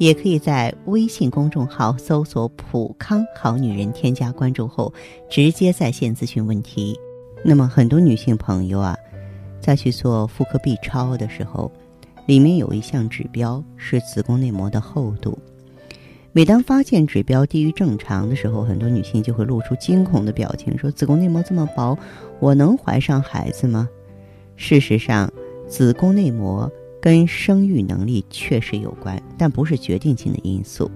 也可以在微信公众号搜索“普康好女人”，添加关注后直接在线咨询问题。那么，很多女性朋友啊，在去做妇科 B 超的时候，里面有一项指标是子宫内膜的厚度。每当发现指标低于正常的时候，很多女性就会露出惊恐的表情，说：“子宫内膜这么薄，我能怀上孩子吗？”事实上，子宫内膜跟生育能力确实有关，但不是决定性的因素。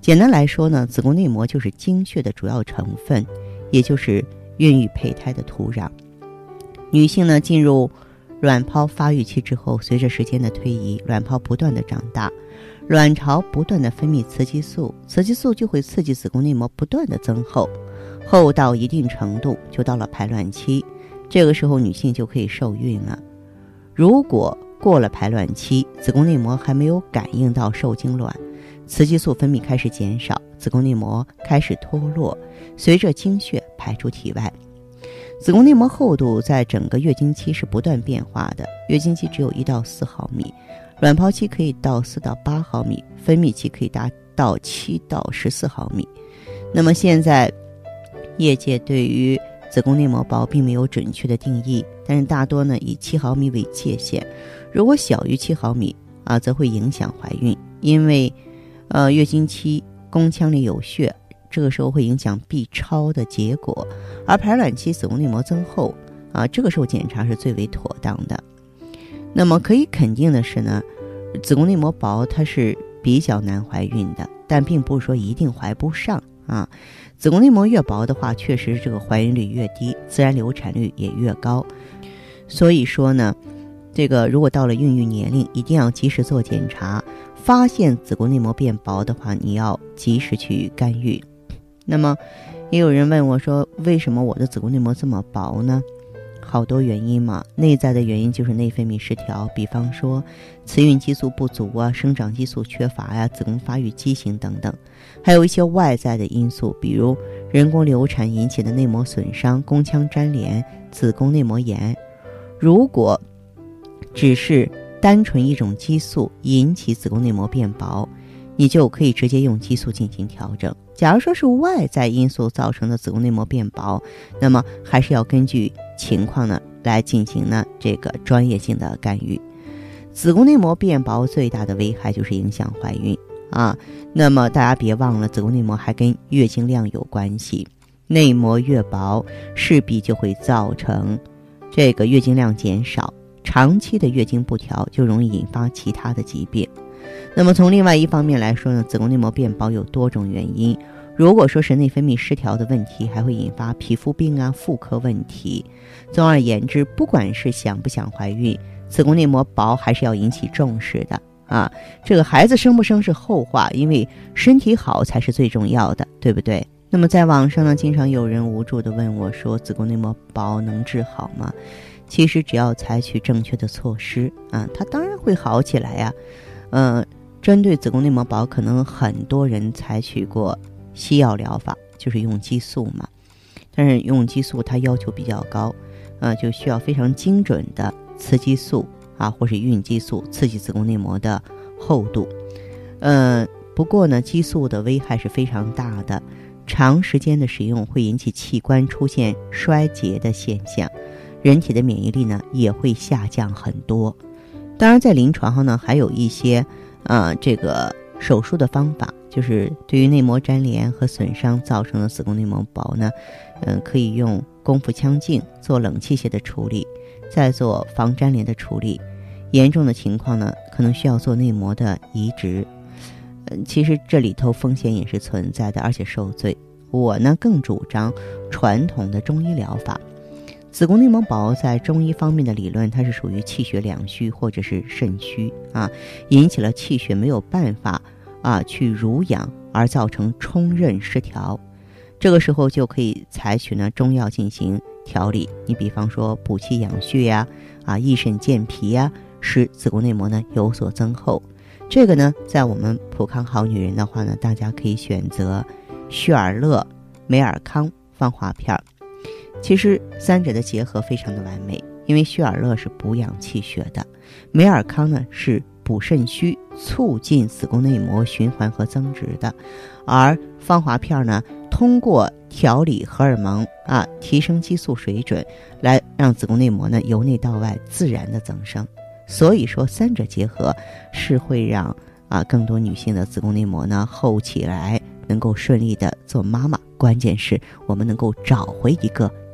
简单来说呢，子宫内膜就是经血的主要成分，也就是孕育胚胎的土壤。女性呢，进入卵泡发育期之后，随着时间的推移，卵泡不断的长大。卵巢不断的分泌雌激素，雌激素就会刺激子宫内膜不断的增厚，厚到一定程度就到了排卵期，这个时候女性就可以受孕了。如果过了排卵期，子宫内膜还没有感应到受精卵，雌激素分泌开始减少，子宫内膜开始脱落，随着经血排出体外。子宫内膜厚度在整个月经期是不断变化的，月经期只有一到四毫米。卵泡期可以到四到八毫米，分泌期可以达到七到十四毫米。那么现在，业界对于子宫内膜薄并没有准确的定义，但是大多呢以七毫米为界限。如果小于七毫米啊，则会影响怀孕，因为呃月经期宫腔里有血，这个时候会影响 B 超的结果。而排卵期子宫内膜增厚啊，这个时候检查是最为妥当的。那么可以肯定的是呢，子宫内膜薄它是比较难怀孕的，但并不是说一定怀不上啊。子宫内膜越薄的话，确实这个怀孕率越低，自然流产率也越高。所以说呢，这个如果到了孕育年龄，一定要及时做检查，发现子宫内膜变薄的话，你要及时去干预。那么，也有人问我说，为什么我的子宫内膜这么薄呢？好多原因嘛，内在的原因就是内分泌失调，比方说雌孕激素不足啊，生长激素缺乏呀，子宫发育畸形等等；还有一些外在的因素，比如人工流产引起的内膜损伤、宫腔粘连、子宫内膜炎。如果只是单纯一种激素引起子宫内膜变薄，你就可以直接用激素进行调整。假如说是外在因素造成的子宫内膜变薄，那么还是要根据情况呢来进行呢这个专业性的干预。子宫内膜变薄最大的危害就是影响怀孕啊。那么大家别忘了，子宫内膜还跟月经量有关系，内膜越薄，势必就会造成这个月经量减少，长期的月经不调就容易引发其他的疾病。那么从另外一方面来说呢，子宫内膜变薄有多种原因。如果说是内分泌失调的问题，还会引发皮肤病啊、妇科问题。总而言之，不管是想不想怀孕，子宫内膜薄还是要引起重视的啊。这个孩子生不生是后话，因为身体好才是最重要的，对不对？那么在网上呢，经常有人无助的问我说：“子宫内膜薄能治好吗？”其实只要采取正确的措施啊，它当然会好起来呀。嗯，针对子宫内膜薄，可能很多人采取过西药疗法，就是用激素嘛。但是用激素它要求比较高，呃，就需要非常精准的雌激素啊，或是孕激素刺激子宫内膜的厚度。嗯，不过呢，激素的危害是非常大的，长时间的使用会引起器官出现衰竭的现象，人体的免疫力呢也会下降很多。当然，在临床上呢，还有一些，呃，这个手术的方法，就是对于内膜粘连和损伤造成的子宫内膜薄呢，嗯，可以用宫腹腔镜做冷器械的处理，再做防粘连的处理。严重的情况呢，可能需要做内膜的移植。嗯，其实这里头风险也是存在的，而且受罪。我呢，更主张传统的中医疗法。子宫内膜薄，在中医方面的理论，它是属于气血两虚或者是肾虚啊，引起了气血没有办法啊去濡养，而造成冲任失调。这个时候就可以采取呢中药进行调理。你比方说补气养血呀，啊益肾健脾呀，使子宫内膜呢有所增厚。这个呢，在我们普康好女人的话呢，大家可以选择旭尔乐、美尔康芳华片儿。其实三者的结合非常的完美，因为旭尔乐是补养气血的，美尔康呢是补肾虚、促进子宫内膜循环和增殖的，而芳华片呢。通过调理荷尔蒙啊，提升激素水准，来让子宫内膜呢由内到外自然的增生。所以说，三者结合是会让啊更多女性的子宫内膜呢厚起来，能够顺利的做妈妈。关键是我们能够找回一个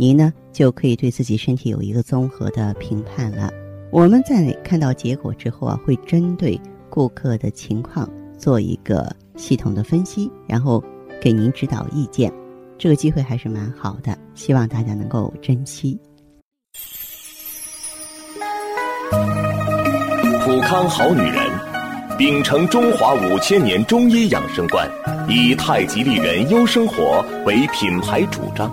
您呢就可以对自己身体有一个综合的评判了。我们在看到结果之后啊，会针对顾客的情况做一个系统的分析，然后给您指导意见。这个机会还是蛮好的，希望大家能够珍惜。普康好女人，秉承中华五千年中医养生观，以太极丽人优生活为品牌主张，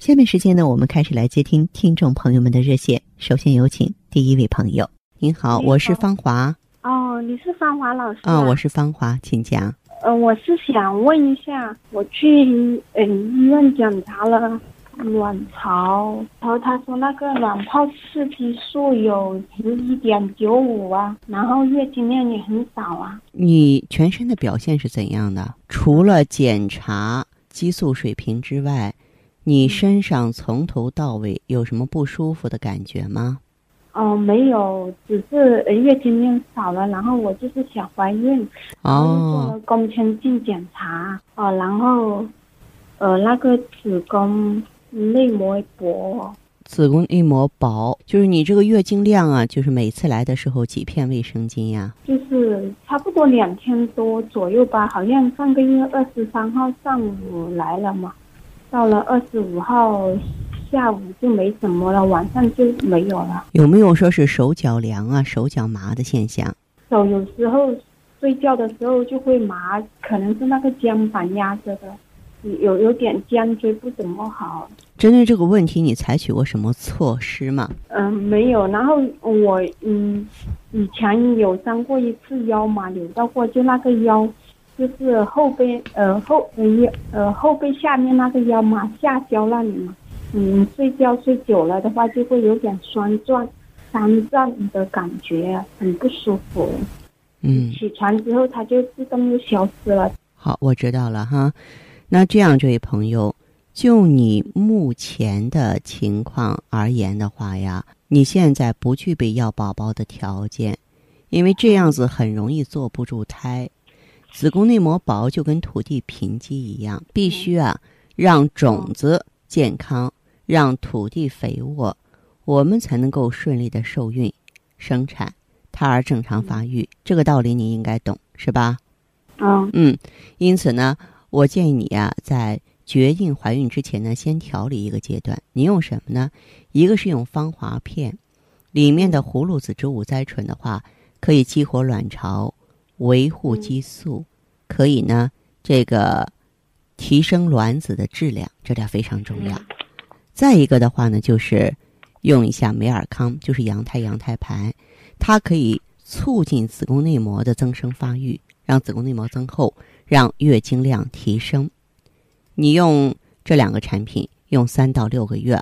下面时间呢，我们开始来接听听众朋友们的热线。首先有请第一位朋友，您好，我是芳华。哦，你是芳华老师啊？我是芳华，请讲。嗯，我是想问一下，我去嗯医院检查了卵巢，然后他说那个卵泡刺激素有十一点九五啊，然后月经量也很少啊。你全身的表现是怎样的？除了检查激素水平之外，你身上从头到尾有什么不舒服的感觉吗？哦，没有，只是月经量少了，然后我就是想怀孕，哦做了宫腔镜检查，哦，然后，呃，那个子宫内膜薄，子宫内膜薄，就是你这个月经量啊，就是每次来的时候几片卫生巾呀？就是差不多两天多左右吧，好像上个月二十三号上午来了嘛，到了二十五号。下午就没什么了，晚上就没有了。有没有说是手脚凉啊、手脚麻的现象？手有时候睡觉的时候就会麻，可能是那个肩膀压着的，有有点肩椎不怎么好。针对这个问题，你采取过什么措施吗？嗯，没有。然后我嗯，以前有伤过一次腰嘛，扭到过，就那个腰，就是后背呃后腰呃后背下面那个腰嘛，下焦那里嘛。嗯，睡觉睡久了的话，就会有点酸胀、酸胀的感觉，很不舒服。嗯，起床之后它就自动就消失了。好，我知道了哈。那这样，这位朋友，就你目前的情况而言的话呀，你现在不具备要宝宝的条件，因为这样子很容易坐不住胎。子宫内膜薄就跟土地贫瘠一样，必须啊让种子健康。让土地肥沃，我们才能够顺利的受孕、生产，胎儿正常发育。这个道理你应该懂，是吧？嗯嗯，因此呢，我建议你啊，在决定怀孕之前呢，先调理一个阶段。你用什么呢？一个是用芳华片，里面的葫芦籽植物甾醇的话，可以激活卵巢，维护激素，可以呢这个提升卵子的质量，这点非常重要。再一个的话呢，就是用一下美尔康，就是羊胎羊胎盘，它可以促进子宫内膜的增生发育，让子宫内膜增厚，让月经量提升。你用这两个产品用三到六个月，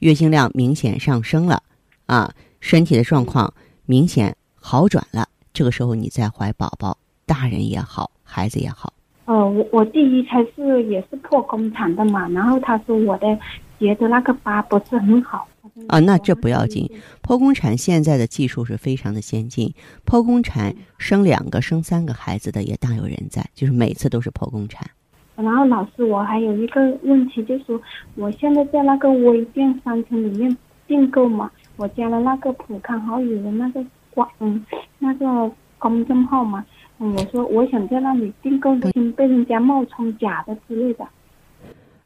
月经量明显上升了，啊，身体的状况明显好转了，这个时候你再怀宝宝，大人也好，孩子也好。哦，我我第一胎是也是剖宫产的嘛，然后他说我的结的那个疤不是很好。啊，那这不要紧，剖宫产现在的技术是非常的先进，剖宫产生两个、生三个孩子的也大有人在，就是每次都是剖宫产。然后老师，我还有一个问题，就是说我现在在那个微店商城里面订购嘛，我加了那个普康好友的那个关，嗯，那个公众号嘛，嗯，我说我想在那里订购，被人家冒充假的之类的。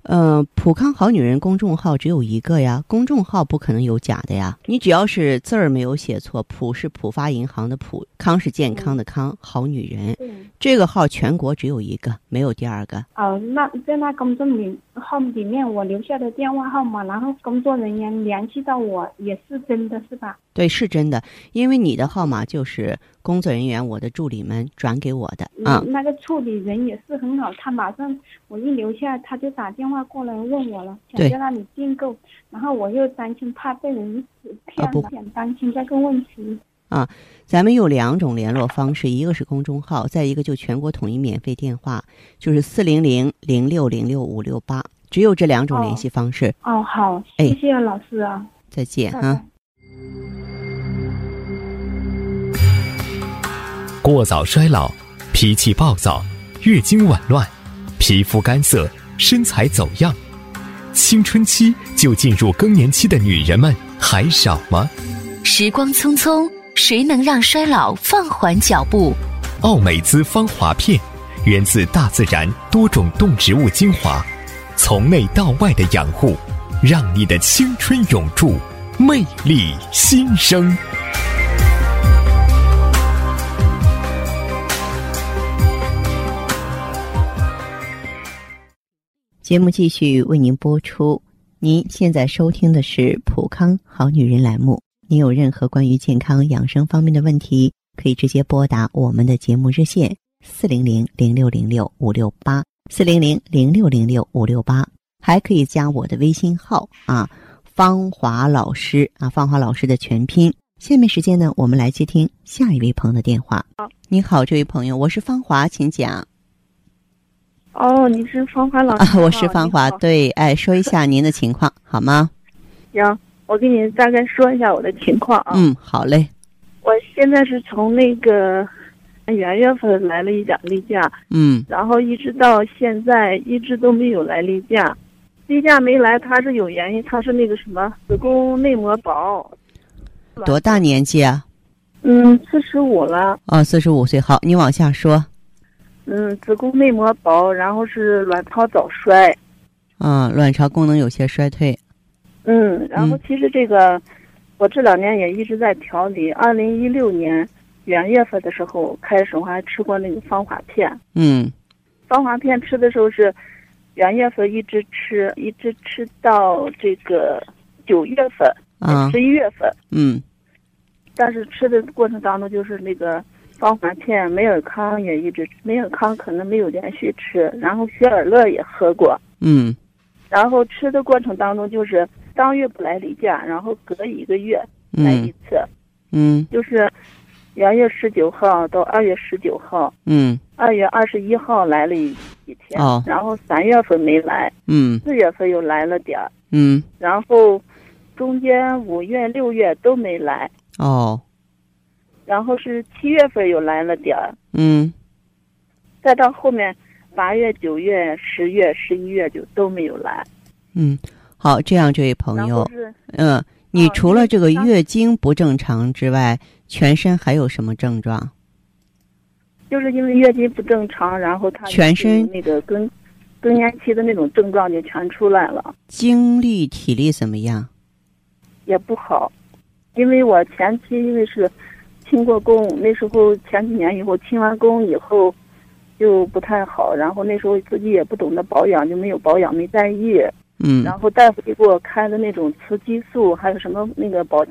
呃，普康好女人公众号只有一个呀，公众号不可能有假的呀。你只要是字儿没有写错，普是浦发银行的普，康是健康的康，好女人，这个号全国只有一个，没有第二个。哦，那在那公众号里面我留下的电话号码，然后工作人员联系到我，也是真的是吧？对，是真的，因为你的号码就是工作人员、我的助理们转给我的啊。那个处理人也是很好，他马上我一留下，他就打电话过来问我了，想在那里订购，然后我又担心怕被人骗，了，点担心这个问题。啊，咱们有两种联络方式，一个是公众号，再一个就全国统一免费电话，就是四零零零六零六五六八，只有这两种联系方式。哦，好，谢谢老师啊，再见啊。过早衰老、脾气暴躁、月经紊乱、皮肤干涩、身材走样，青春期就进入更年期的女人们还少吗？时光匆匆，谁能让衰老放缓脚步？奥美姿芳华片，源自大自然多种动植物精华，从内到外的养护，让你的青春永驻，魅力新生。节目继续为您播出。您现在收听的是《普康好女人》栏目。您有任何关于健康养生方面的问题，可以直接拨打我们的节目热线四零零零六零六五六八四零零零六零六五六八，还可以加我的微信号啊，芳华老师啊，芳华老师的全拼。下面时间呢，我们来接听下一位朋友的电话。好，你好，这位朋友，我是芳华，请讲。哦，你是芳华老师啊？我是芳华，对，哎，说一下您的情况好吗？行，我给你大概说一下我的情况啊。嗯，好嘞。我现在是从那个元月份来了一点例假，嗯，然后一直到现在一直都没有来例假，例假没来，他是有原因，他是那个什么子宫内膜薄。多大年纪啊？嗯，四十五了。哦，四十五岁，好，你往下说。嗯，子宫内膜薄，然后是卵巢早衰，啊，卵巢功能有些衰退。嗯，然后其实这个，我这两年也一直在调理。二零一六年元月份的时候开始，我还吃过那个芳华片。嗯，芳华片吃的时候是元月份一直吃，一直吃到这个九月份，十一月份。嗯，但是吃的过程当中就是那个。芳华片、美尔康也一直，美尔康可能没有连续吃，然后雪尔乐也喝过，嗯，然后吃的过程当中就是当月不来例假，然后隔一个月来一次，嗯，就是元月十九号到二月十九号，嗯，二月二十一号来了一几天，哦，然后三月份没来，嗯，四月份又来了点儿，嗯，然后中间五月、六月都没来，哦。然后是七月份又来了点儿，嗯，再到后面八月、九月、十月、十一月就都没有来。嗯，好，这样这位朋友，嗯，你除了这个月经不正常之外，全身还有什么症状？就是因为月经不正常，然后他全身那个更更年期的那种症状就全出来了，精力体力怎么样？也不好，因为我前期因为是清过宫，那时候前几年以后清完宫以后就不太好，然后那时候自己也不懂得保养，就没有保养，没在意。嗯然后大夫就给我开的那种雌激素，还有什么那个保，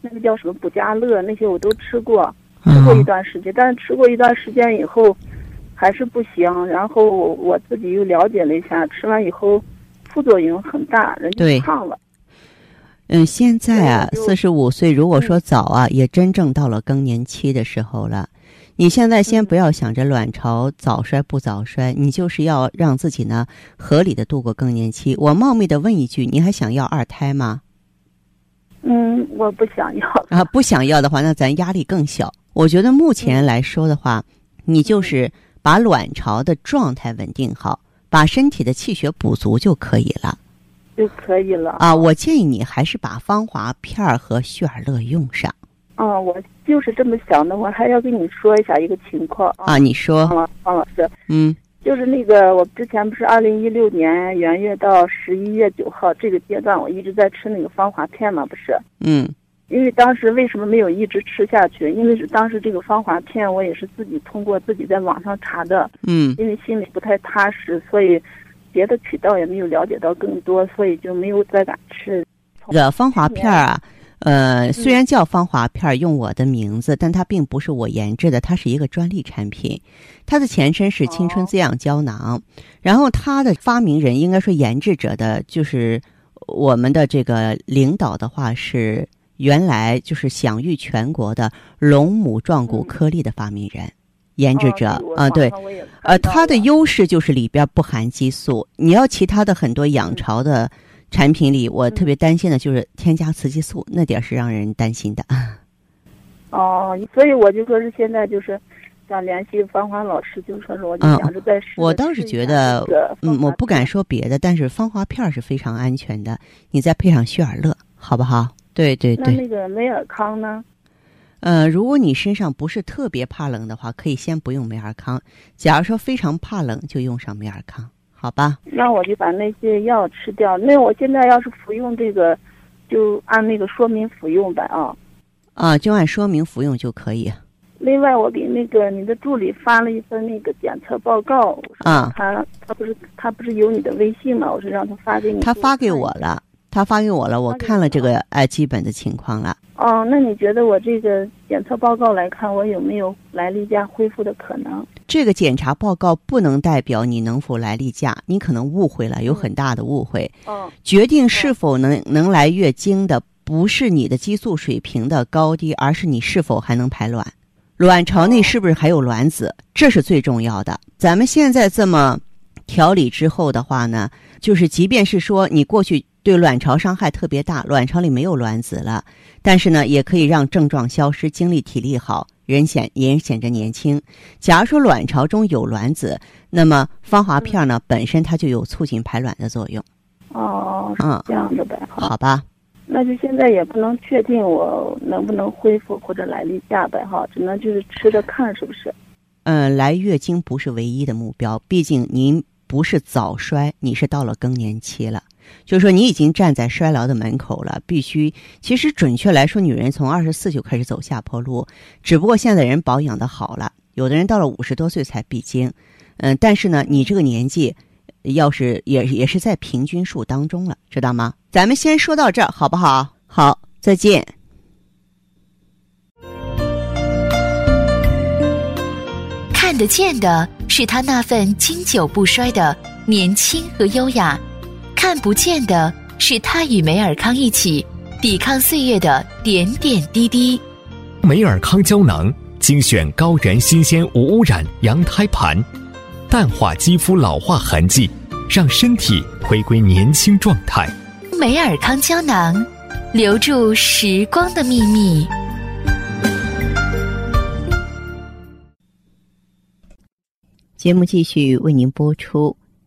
那个叫什么补佳乐，那些我都吃过，吃过一段时间，但是吃过一段时间以后还是不行。然后我我自己又了解了一下，吃完以后副作用很大，人就胖了。嗯，现在啊，四十五岁，如果说早啊，也真正到了更年期的时候了。你现在先不要想着卵巢早衰不早衰，你就是要让自己呢合理的度过更年期。我冒昧的问一句，你还想要二胎吗？嗯，我不想要。啊，不想要的话，那咱压力更小。我觉得目前来说的话，你就是把卵巢的状态稳定好，把身体的气血补足就可以了就可以了啊。我建议你还是把芳华片儿和旭尔乐用上啊！我就是这么想的。我还要跟你说一下一个情况啊。你说，方老方老师，嗯就是那个我之前不是二零一六年元月到十一月九号这个阶段，我一直在吃那个芳华片嘛，不是？嗯因为当时为什么没有一直吃下去？因为是当时这个芳华片我也是自己通过自己在网上查的，嗯因为心里不太踏实，所以别的渠道也没有了解到更多，所以就没有再敢吃。这个芳华片儿啊，呃，虽然叫芳华片儿，用我的名字，但它并不是我研制的，它是一个专利产品。它的前身是青春滋养胶囊，然后它的发明人应该说研制者的就是我们的这个领导的话是原来就是享誉全国的龙母壮骨颗粒的发明人。研制者啊，对，呃，它的优势就是里边不含激素。你要其他的很多养巢的产品里，我特别担心的就是添加雌激素，那点是让人担心的。哦，所以我就说是现在就是想联系芳华老师，就说是我就想着在试。我倒是觉得，嗯，我不敢说别的，但是芳华片是非常安全的。你再配上血尔乐，好不好？对对对。那那个美尔康呢？呃，如果你身上不是特别怕冷的话，可以先不用美尔康。假如说非常怕冷，就用上美尔康，好吧？那我就把那些药吃掉。那我现在要是服用这个，就按那个说明服用呗啊。啊，就按说明服用就可以。另外，我给那个你的助理发了一份那个检测报告。啊。他他不是他不是有你的微信吗？我是让他发给你。他发给我了，他发给我了，我看了这个哎基本的情况了。哦，那你觉得我这个检测报告来看，我有没有来例假恢复的可能？这个检查报告不能代表你能否来例假，你可能误会了，有很大的误会。哦，决定是否能能来月经的，不是你的激素水平的高低，而是你是否还能排卵，卵巢内是不是还有卵子，这是最重要的。咱们现在这么调理之后的话呢，就是即便是说你过去对卵巢伤害特别大，卵巢里没有卵子了。但是呢，也可以让症状消失，精力体力好，人显也显着年轻。假如说卵巢中有卵子，那么芳华片呢、嗯、本身它就有促进排卵的作用。哦，嗯，这样的呗。好吧。那就现在也不能确定我能不能恢复或者来例假呗，哈，只能就是吃着看，是不是？嗯，来月经不是唯一的目标，毕竟您不是早衰，你是到了更年期了。就是说，你已经站在衰老的门口了，必须。其实准确来说，女人从二十四就开始走下坡路，只不过现在人保养的好了，有的人到了五十多岁才闭经。嗯，但是呢，你这个年纪，要是也也是在平均数当中了，知道吗？咱们先说到这儿，好不好？好，再见。看得见的是他那份经久不衰的年轻和优雅。看不见的是他与梅尔康一起抵抗岁月的点点滴滴。梅尔康胶囊精选高原新鲜无污染羊胎盘，淡化肌肤老化痕迹，让身体回归年轻状态。梅尔康胶囊，留住时光的秘密。节目继续为您播出。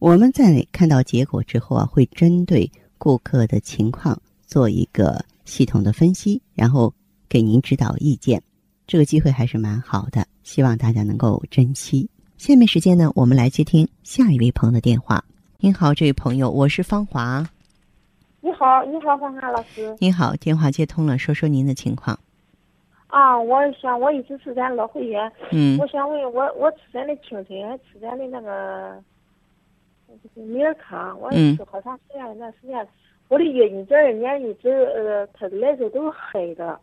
我们在看到结果之后啊，会针对顾客的情况做一个系统的分析，然后给您指导意见。这个机会还是蛮好的，希望大家能够珍惜。下面时间呢，我们来接听下一位朋友的电话。您好，这位朋友，我是芳华。你好，你好，芳华老师。你好，电话接通了，说说您的情况。啊，我想我一直是咱老会员。嗯。我想问，我我吃咱的青春，吃咱的那个，米尔康，我吃好长时间一段时间，我的月经这二年一直呃，它来时候都是黑的。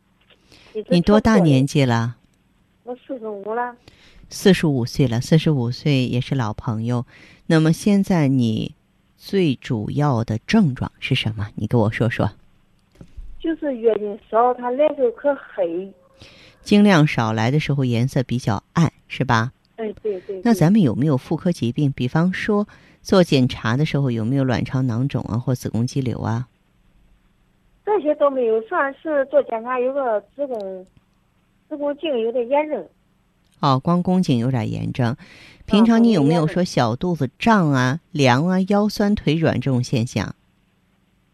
你多大年纪了？我四十五了。四十五岁了，四十五岁也是老朋友。那么现在你？最主要的症状是什么？你给我说说。就是月经少，它来时候可黑。经量少，来的时候颜色比较暗，是吧？哎，对对。那咱们有没有妇科疾病？比方说做检查的时候有没有卵巢囊肿啊，或子宫肌瘤啊？这些都没有，算是做检查有个子宫子宫颈有点炎症。哦，光宫颈有点炎症。平常你有没有说小肚子胀啊、凉啊、腰酸腿软这种现象？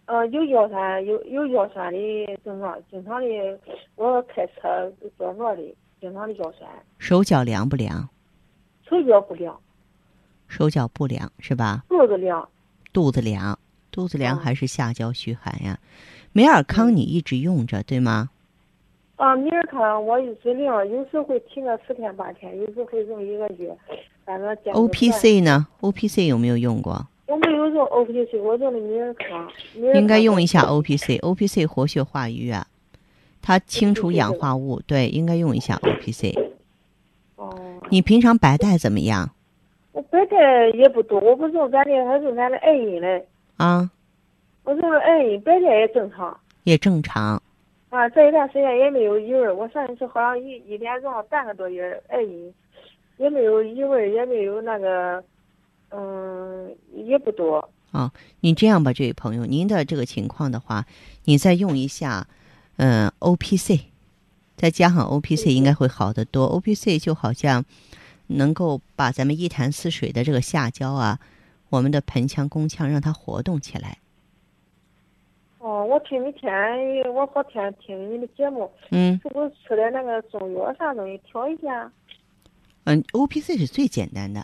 呃，有腰酸，有有腰酸的症状，经常的我开车坐坐的，经常的腰酸。手脚凉不凉？手脚不凉。手脚不凉是吧？肚子凉。肚子凉，肚子凉还是下焦虚寒呀？美尔康你一直用着对吗？啊，美尔康我一直用，有时会停个十天八天，有时会用一个月。反正 O P C 呢？O P C 有没有用过？我没有用 O P C，我用的美尔康。应该用一下 O P C，O P C 活血化瘀啊，它清除氧化物。对，应该用一下 O P C。哦。你平常白带怎么样？我白带也不多，我不用咱的，还用咱的艾因嘞。啊。我用的艾因，白带也正常。也正常。啊，这一段时间也没有异味，我上一次好像一一连用了半个多月艾因。也没有异味，也没有那个，嗯，也不多。啊，你这样吧，这位朋友，您的这个情况的话，你再用一下，嗯，O P C，再加上 O P C，应该会好得多。O P C 就好像能够把咱们一潭死水的这个下焦啊，我们的盆腔、宫腔让它活动起来。哦，我听你天，我好天听你的节目。嗯。是不是吃点那个中药啥东西调一下？嗯，O P C 是最简单的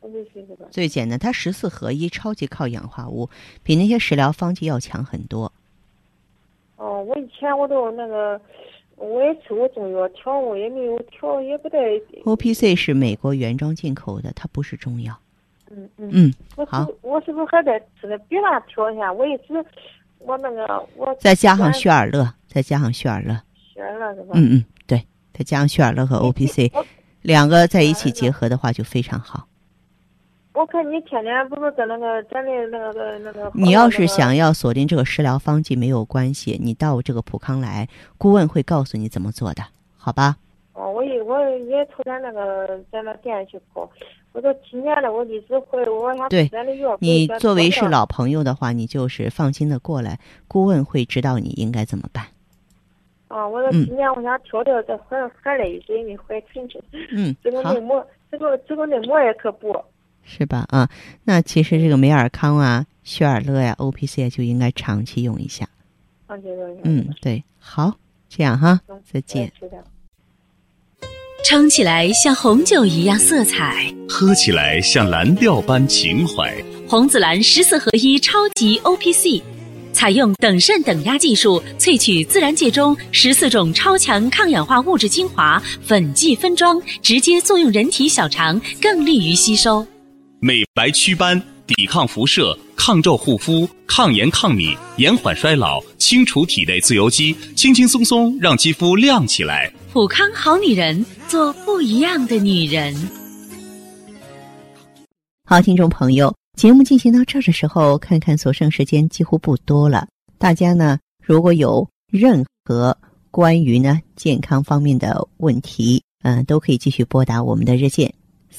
，O P C 是吧？最简单，它十四合一，超级靠氧化物，比那些食疗方剂要强很多。哦，我以前我都那个，我也吃过中药调我，也没有调，也不太。O P C 是美国原装进口的，它不是中药。嗯嗯。嗯，好。我是不是还得吃点别的调一下？我一直，我那个我。再加上雪尔乐，再加上雪尔乐。雪尔乐是吧？嗯嗯，对，再加上雪尔乐和 O P C。两个在一起结合的话就非常好。我看你天天不是在那个咱的那个那个。你要是想要锁定这个食疗方剂没有关系，你到这个普康来，顾问会告诉你怎么做的，好吧？哦，我也我也从咱那个咱那店去跑，我都几年了，我一直会我想对咱的药。你作为是老朋友的话，你就是放心的过来，顾问会指导你应该怎么办。啊，我说今年我想调调这怀孩累水没怀晨晨。嗯，这个内膜，这个这个内膜也可补。是吧？啊，那其实这个美尔康啊、雪尔乐呀、O P C 啊就应该长期用一下。长期用一下。嗯，对，好，这样哈，再见。撑起来像红酒一样色彩，喝起来像蓝调般情怀。红紫蓝十四合一超级 O P C。采用等渗等压技术萃取自然界中十四种超强抗氧化物质精华，粉剂分装，直接作用人体小肠，更利于吸收。美白祛斑，抵抗辐射，抗皱护肤，抗炎抗敏，延缓衰老，清除体内自由基，轻轻松松让肌肤亮起来。普康好女人，做不一样的女人。好，听众朋友。节目进行到这儿的时候，看看所剩时间几乎不多了。大家呢，如果有任何关于呢健康方面的问题，嗯，都可以继续拨打我们的热线